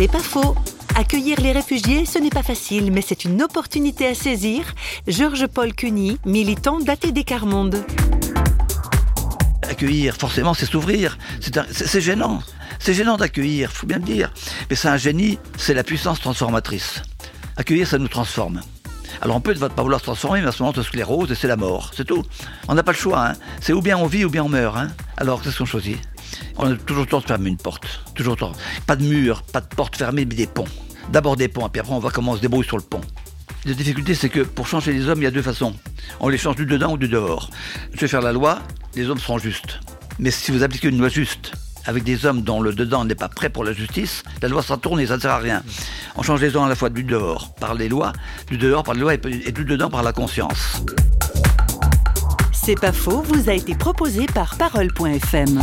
C'est pas faux. Accueillir les réfugiés, ce n'est pas facile, mais c'est une opportunité à saisir. Georges-Paul Cuny, militant d'ATD Carmonde. Accueillir, forcément, c'est s'ouvrir. C'est gênant. C'est gênant d'accueillir, faut bien le dire. Mais c'est un génie, c'est la puissance transformatrice. Accueillir, ça nous transforme. Alors on peut ne pas vouloir se transformer, mais à ce moment, on se sclérose et c'est la mort, c'est tout. On n'a pas le choix, hein. c'est ou bien on vit ou bien on meurt. Hein. Alors qu'est-ce qu'on choisit? On a toujours temps de fermer une porte, toujours. Pas de mur, pas de porte fermée, mais des ponts. D'abord des ponts, et puis après on voit comment on se débrouille sur le pont. La difficulté, c'est que pour changer les hommes, il y a deux façons. On les change du dedans ou du dehors. Je vais faire la loi, les hommes seront justes. Mais si vous appliquez une loi juste, avec des hommes dont le dedans n'est pas prêt pour la justice, la loi sera tournée, ça ne sert à rien. On change les hommes à la fois du dehors par les lois, du dehors par les lois et et du dedans par la conscience. C'est pas faux, vous a été proposé par Parole.fm.